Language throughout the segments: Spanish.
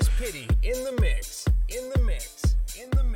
Pitty in the mix, in the mix, in the mix,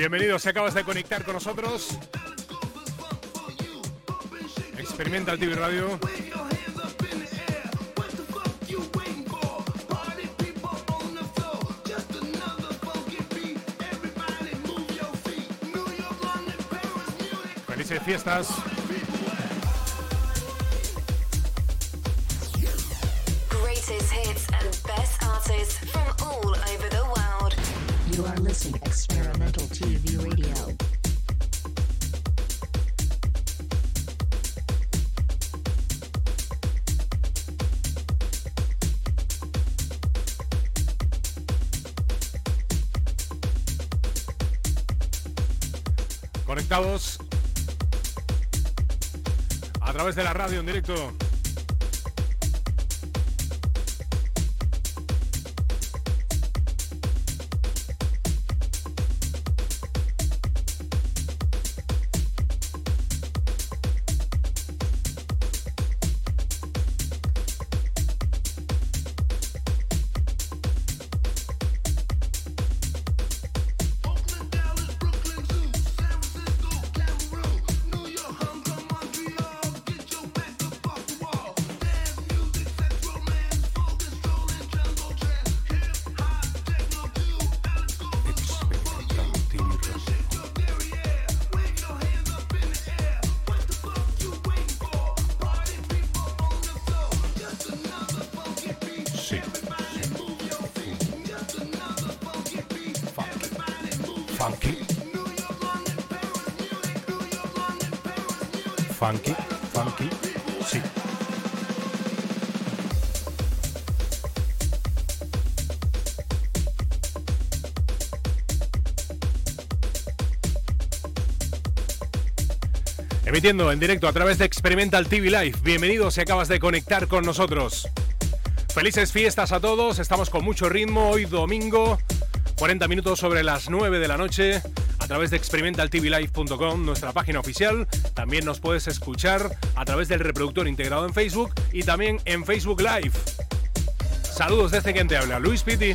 Bienvenidos, si acabas de conectar con nosotros. Experimenta el TV Radio. Felices fiestas. De la radio en directo. En directo a través de Experimental TV Live. Bienvenidos si acabas de conectar con nosotros. Felices fiestas a todos, estamos con mucho ritmo hoy domingo, 40 minutos sobre las 9 de la noche, a través de experimentaltvlive.com, nuestra página oficial. También nos puedes escuchar a través del reproductor integrado en Facebook y también en Facebook Live. Saludos desde quien te habla, Luis Pitti.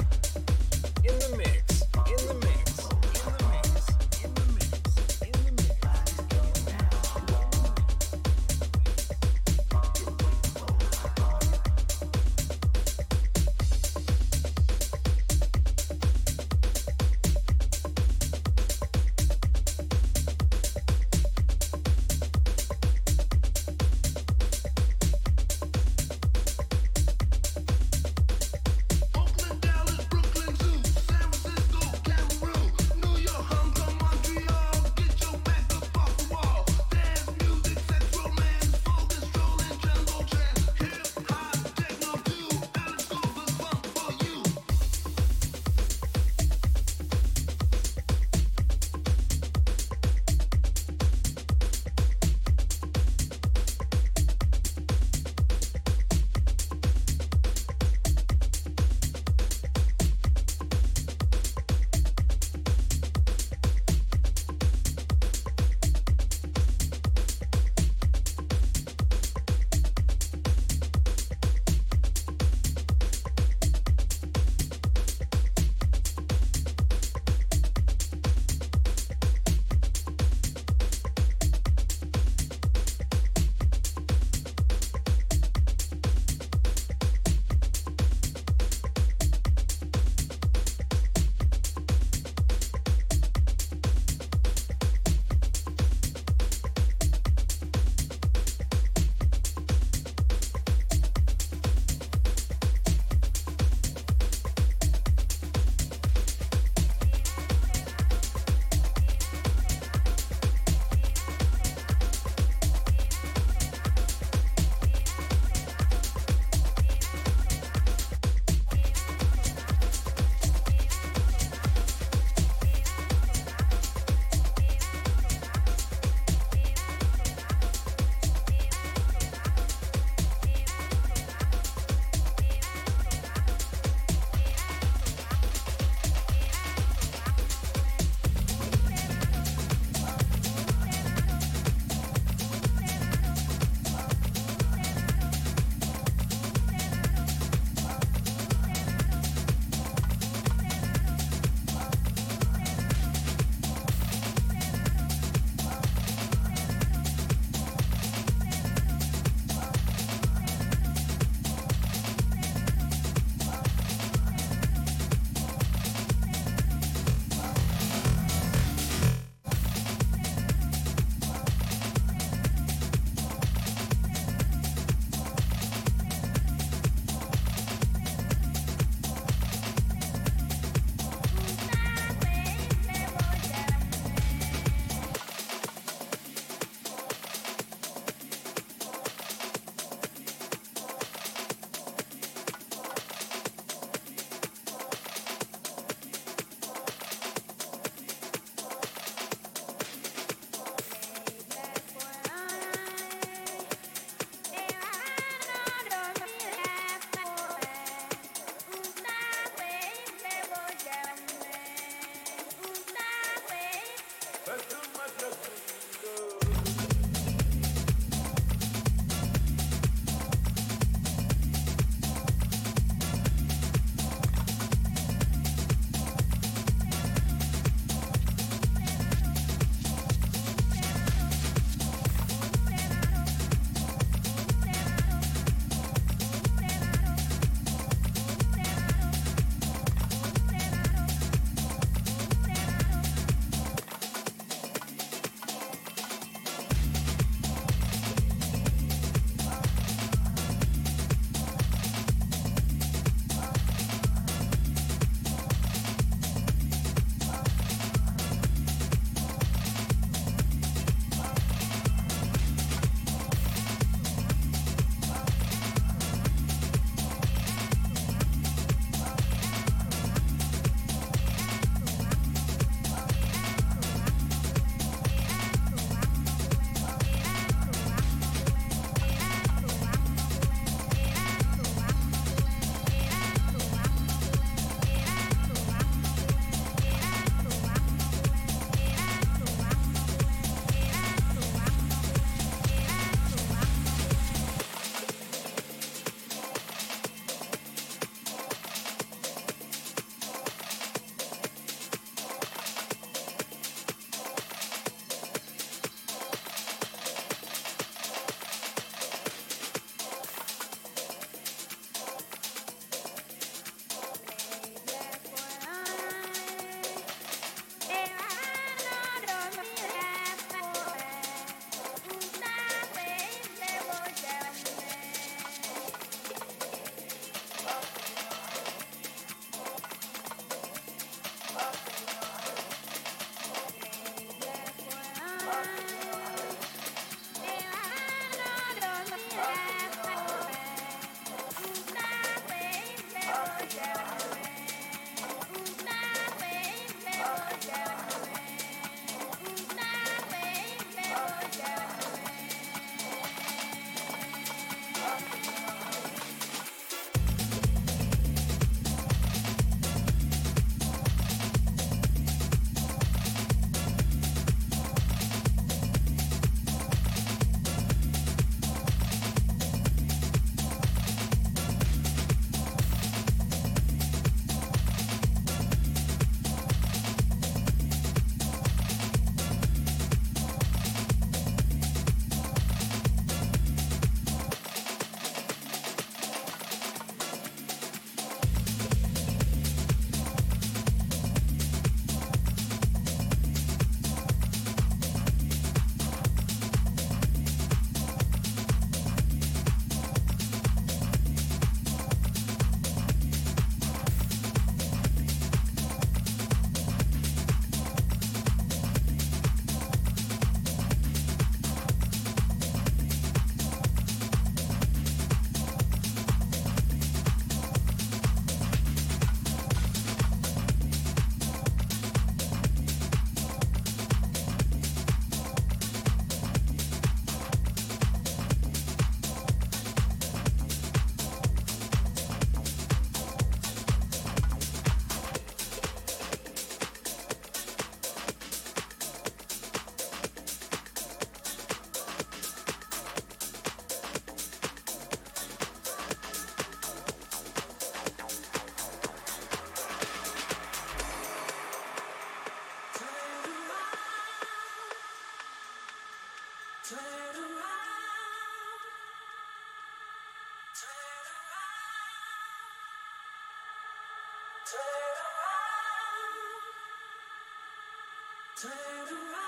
Turn around.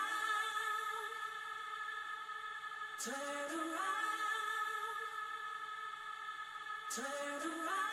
Turn around.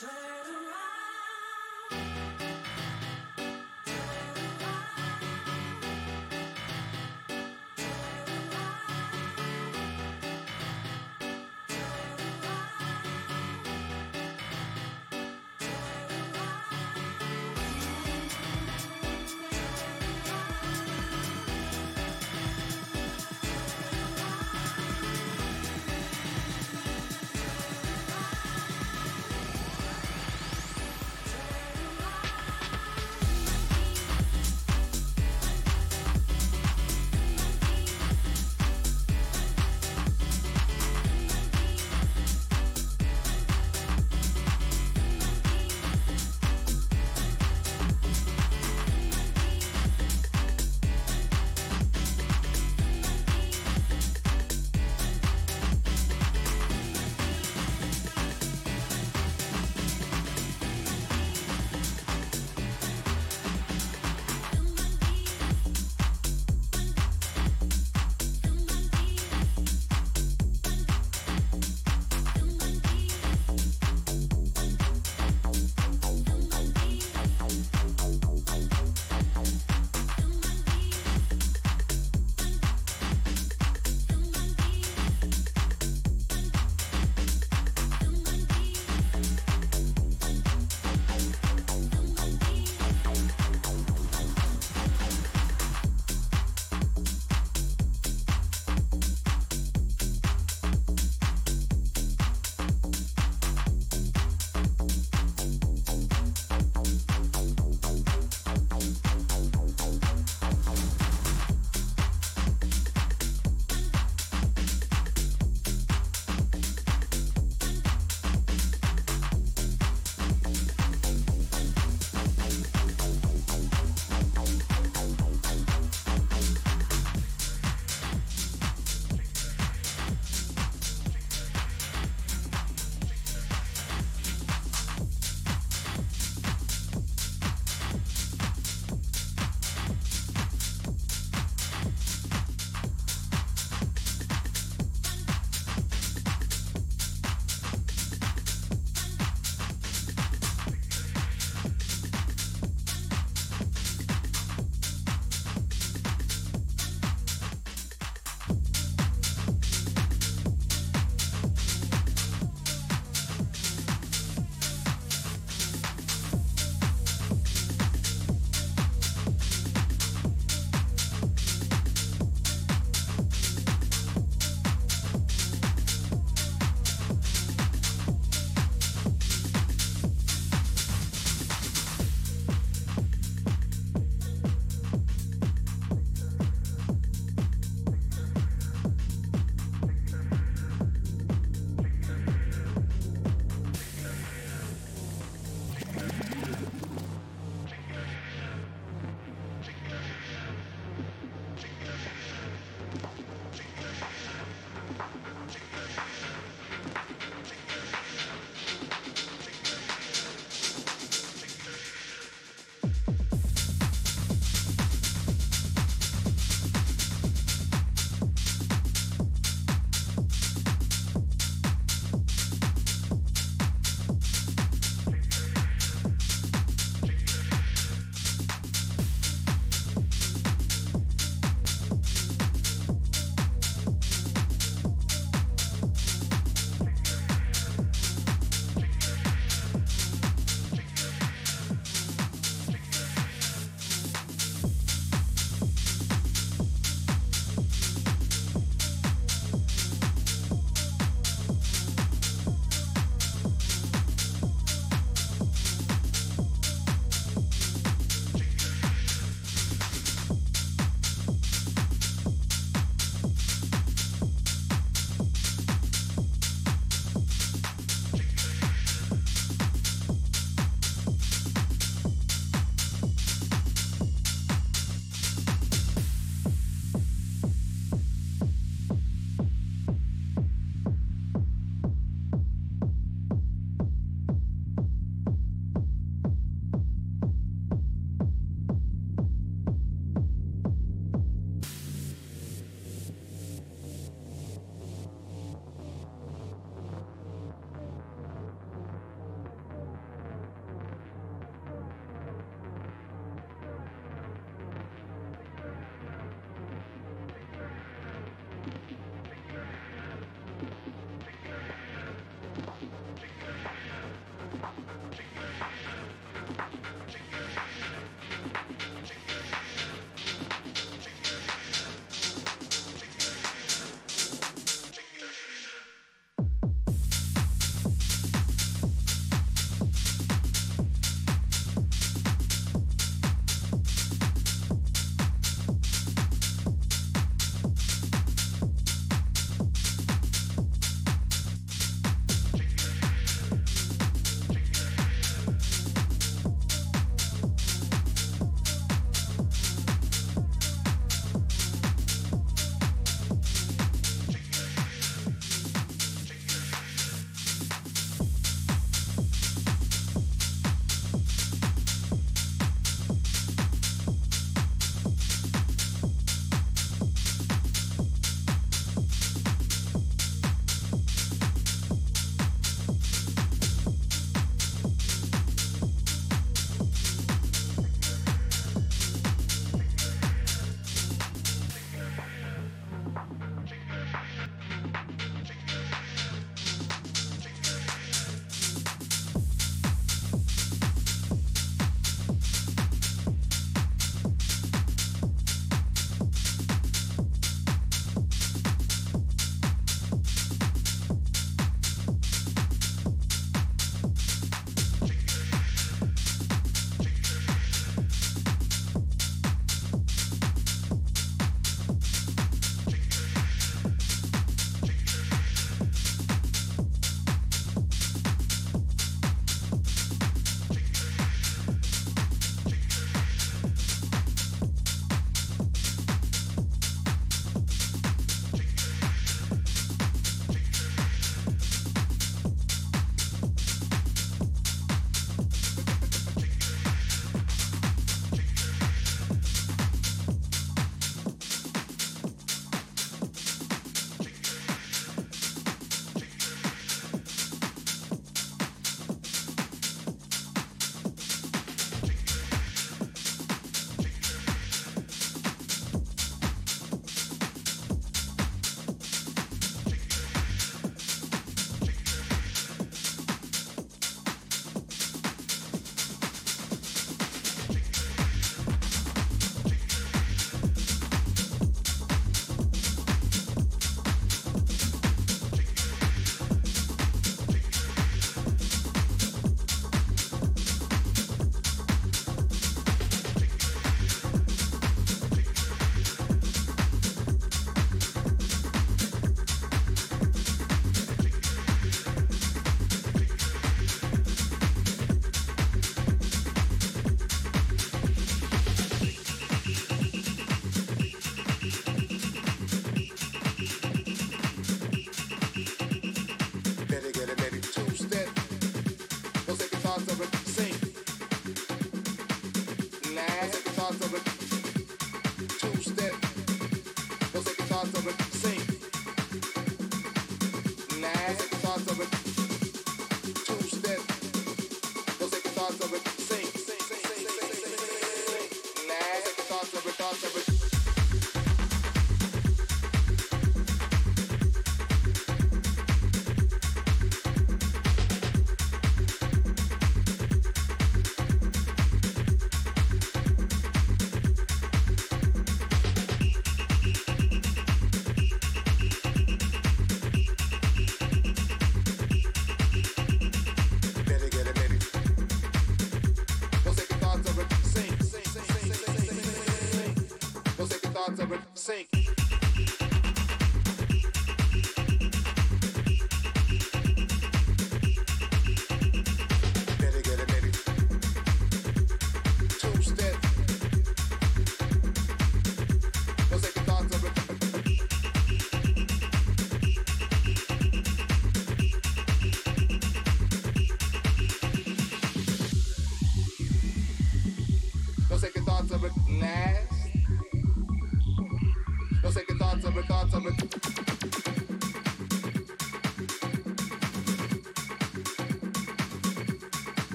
Turn.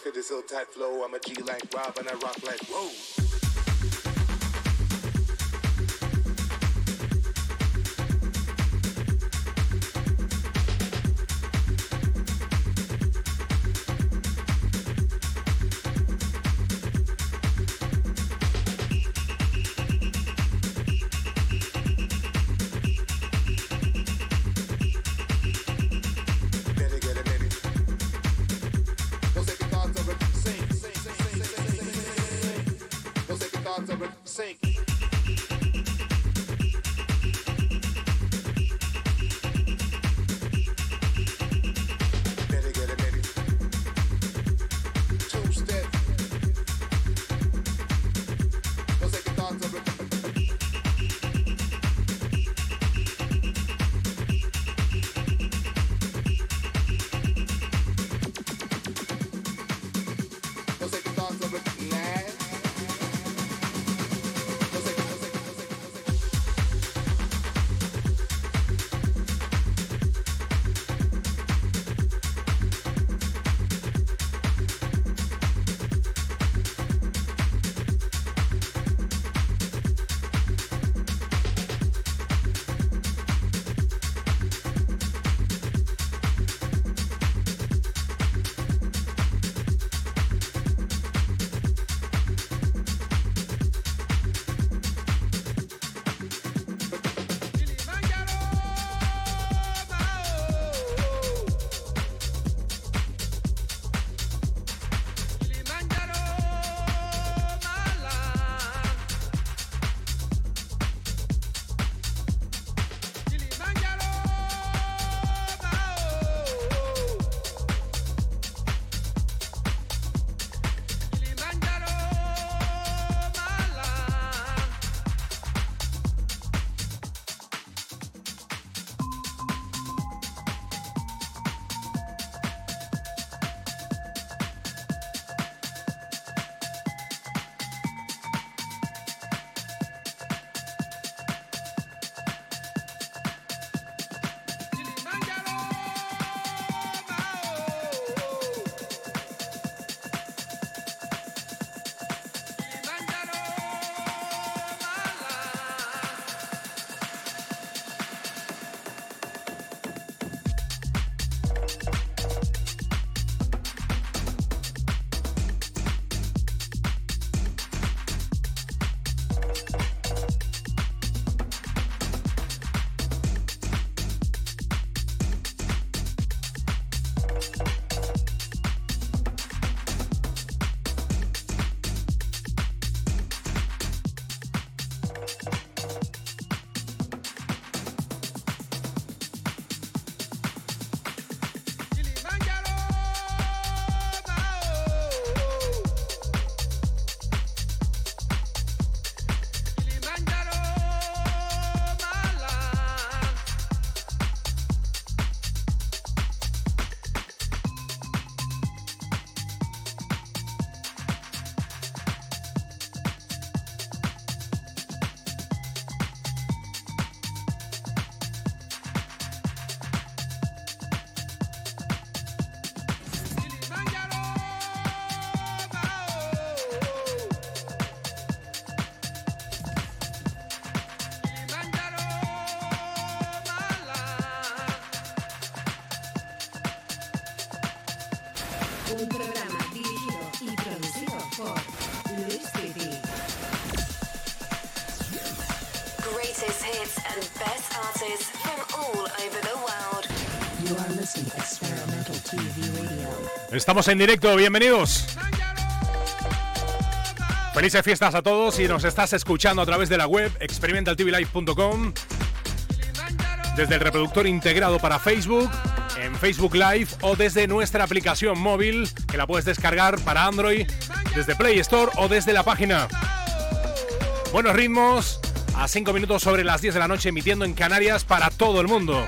fit this ill tight flow. I'm a G like Rob and I rock like Rose. Estamos en directo, bienvenidos. Felices fiestas a todos y nos estás escuchando a través de la web experimentaltvlive.com desde el reproductor integrado para Facebook, en Facebook Live o desde nuestra aplicación móvil que la puedes descargar para Android desde Play Store o desde la página. Buenos ritmos, a 5 minutos sobre las 10 de la noche emitiendo en Canarias para todo el mundo.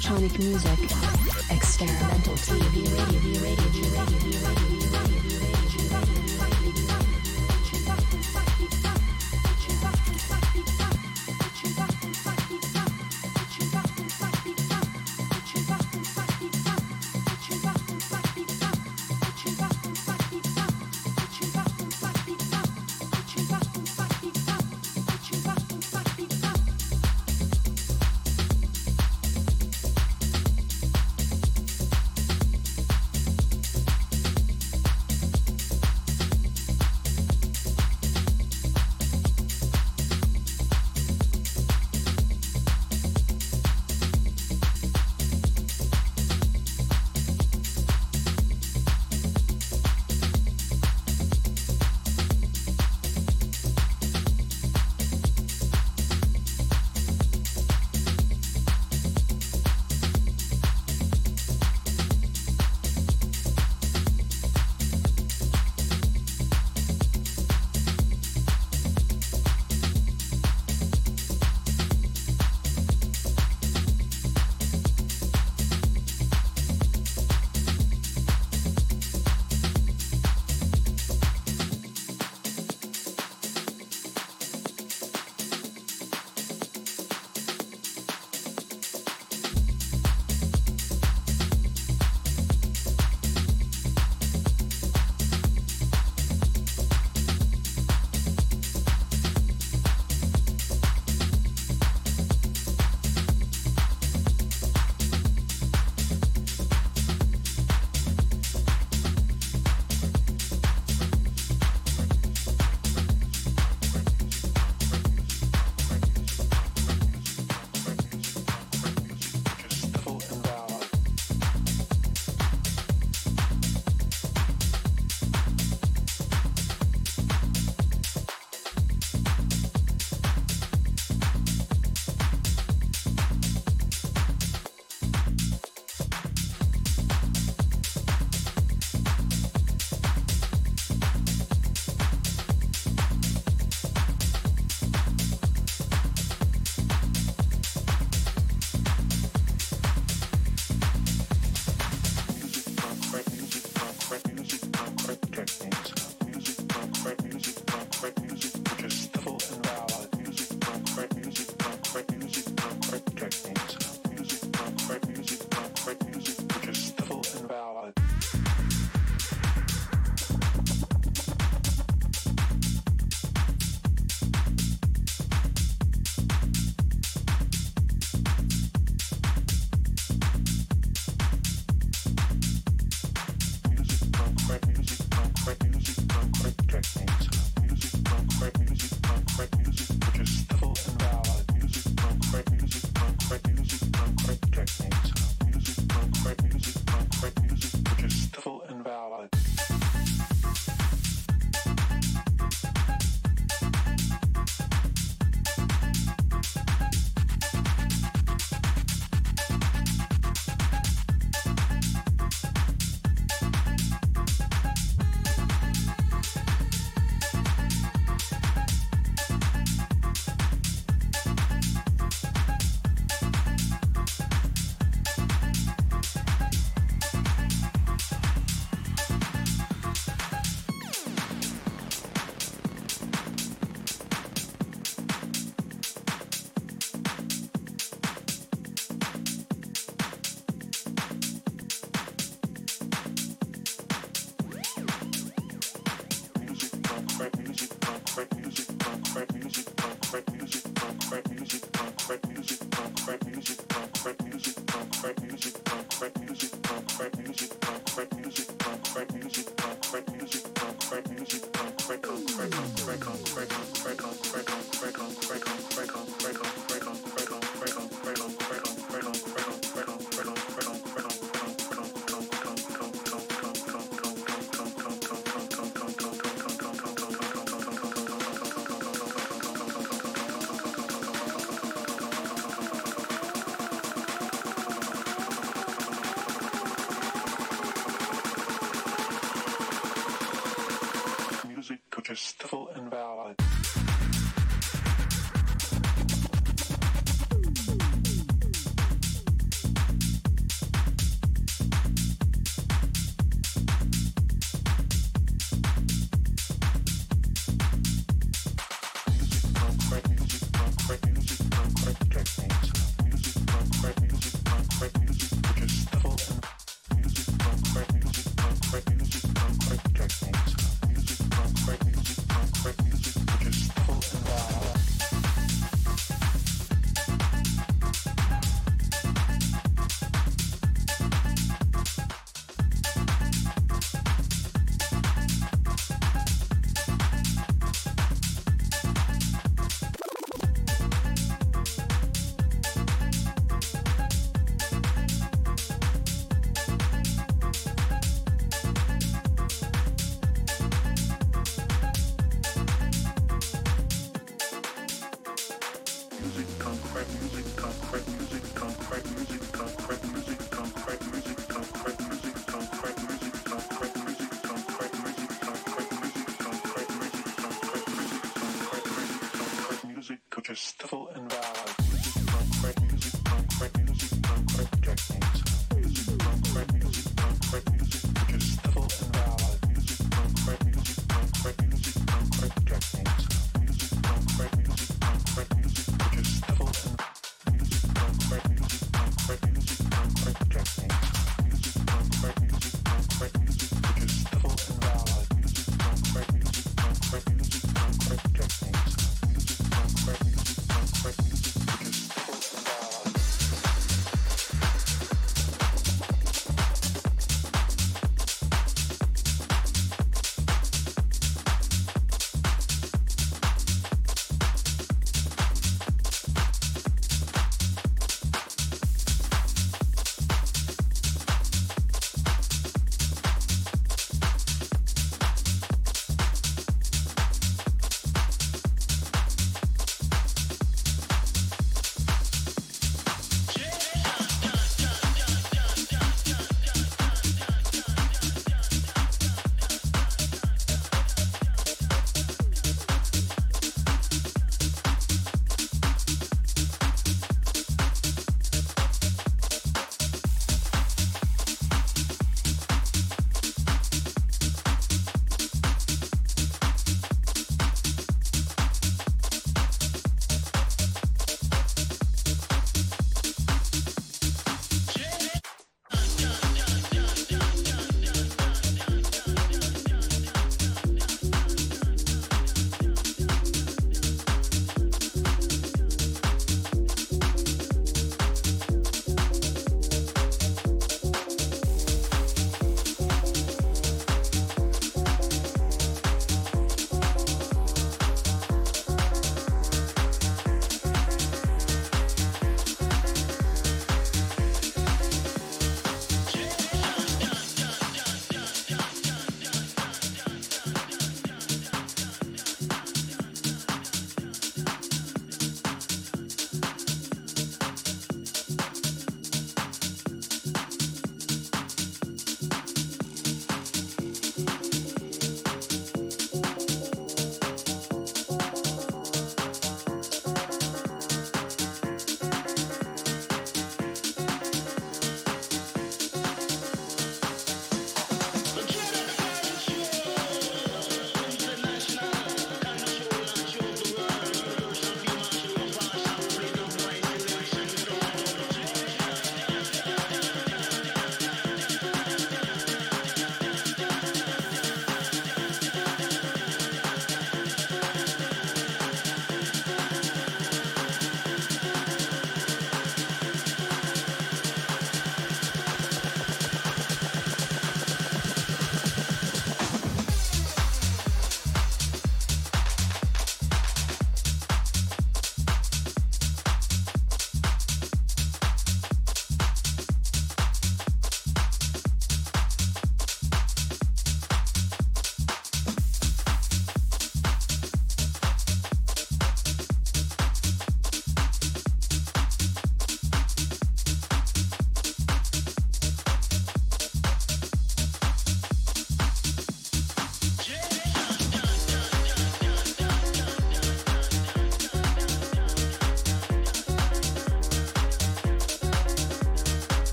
Electronic music.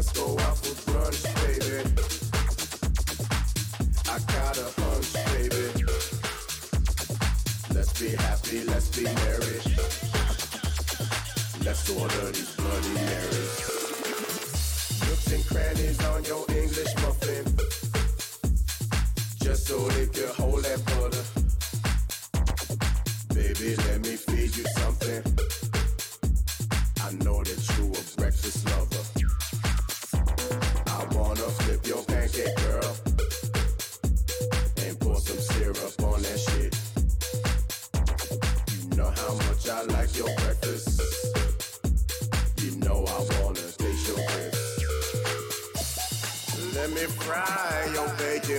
let's go out.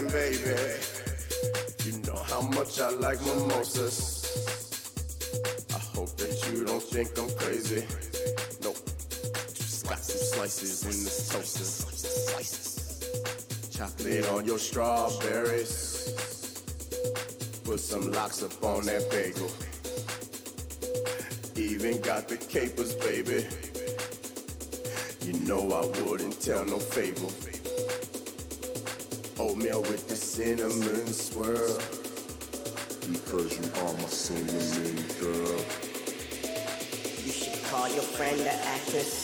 drinking, baby. You know how much I like mimosas. I hope that you don't think I'm crazy. Nope. Just got some slices in this toaster. Slices. Chocolate on your strawberries. Put some locks up on that bagel. Even got the capers, baby. You know I wouldn't tell no fable with the cinnamon swirl. Because you are my cinnamon girl. You should call your friend the actress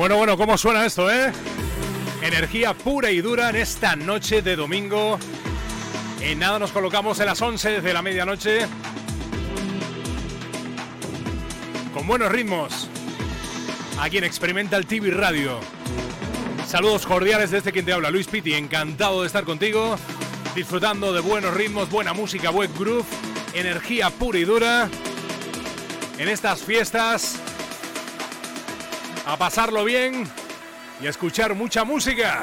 Bueno, bueno, ¿cómo suena esto, eh? Energía pura y dura en esta noche de domingo. En nada nos colocamos en las 11 de la medianoche. Con buenos ritmos. Aquí en Experimental TV Radio. Saludos cordiales desde quien te habla, Luis Pitti. Encantado de estar contigo. Disfrutando de buenos ritmos, buena música, web groove. Energía pura y dura. En estas fiestas. A pasarlo bien y a escuchar mucha música.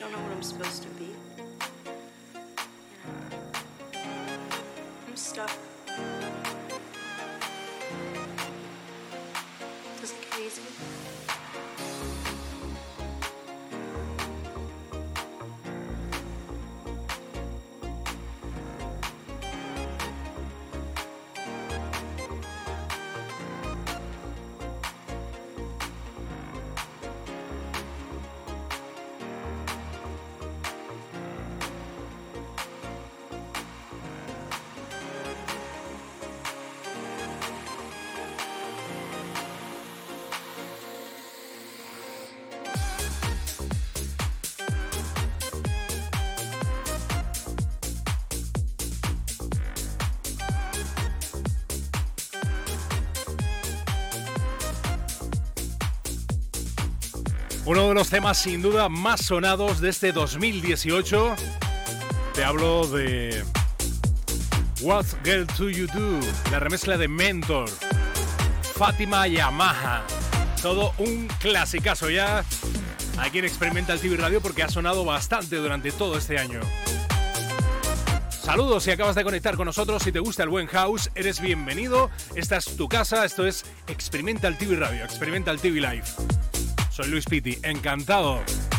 Just don't know what I'm supposed to be. I'm stuck. Uno de los temas sin duda más sonados de este 2018. Te hablo de What Girl Do You Do, la remezcla de Mentor, Fátima Yamaha. Todo un clasicazo ya aquí en Experimental TV Radio porque ha sonado bastante durante todo este año. Saludos si acabas de conectar con nosotros, si te gusta el buen house, eres bienvenido. Esta es tu casa, esto es Experimental TV Radio, Experimental TV Live. Soy Luis Pitti, encantado.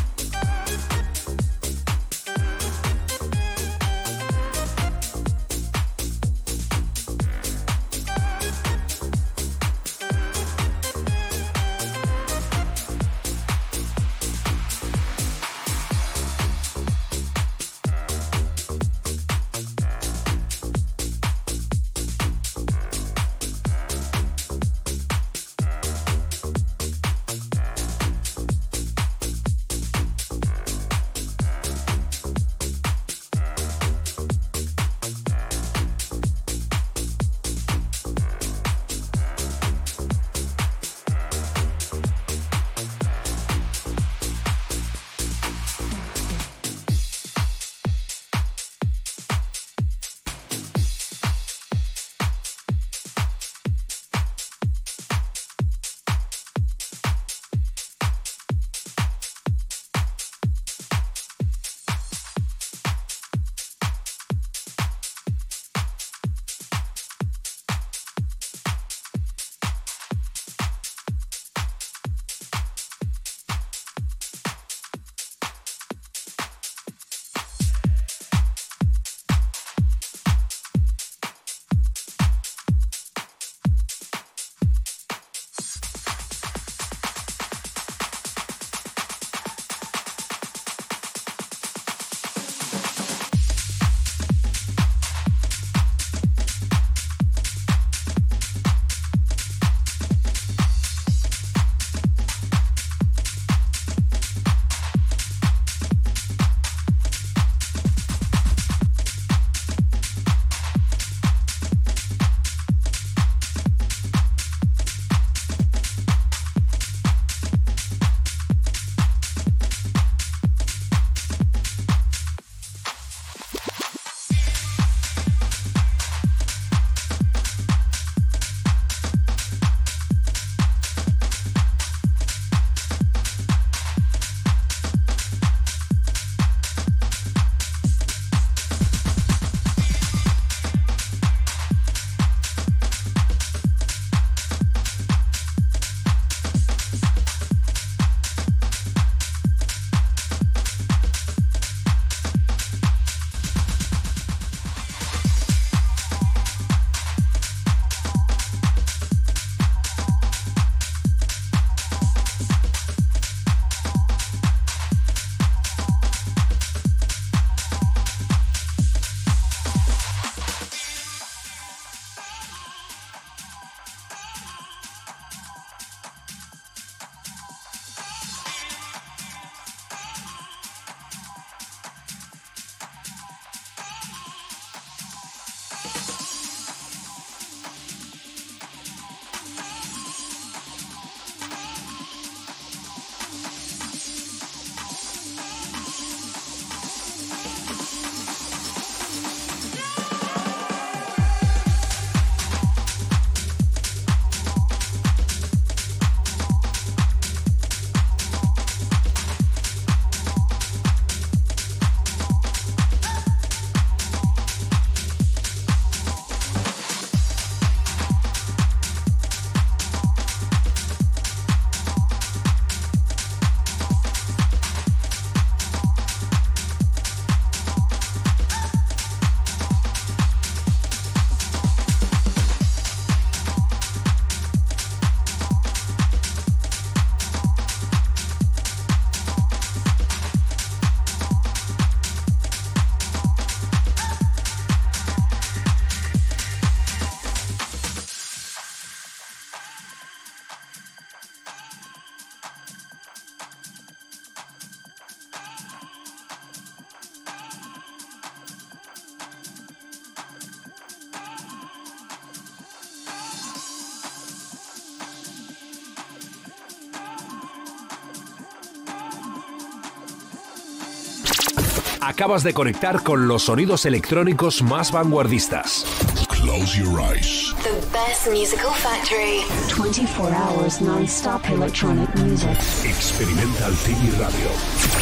Acabas de conectar con los sonidos electrónicos más vanguardistas. Close your eyes. The best musical factory. 24 hours non-stop electronic music. Experimental TV Radio.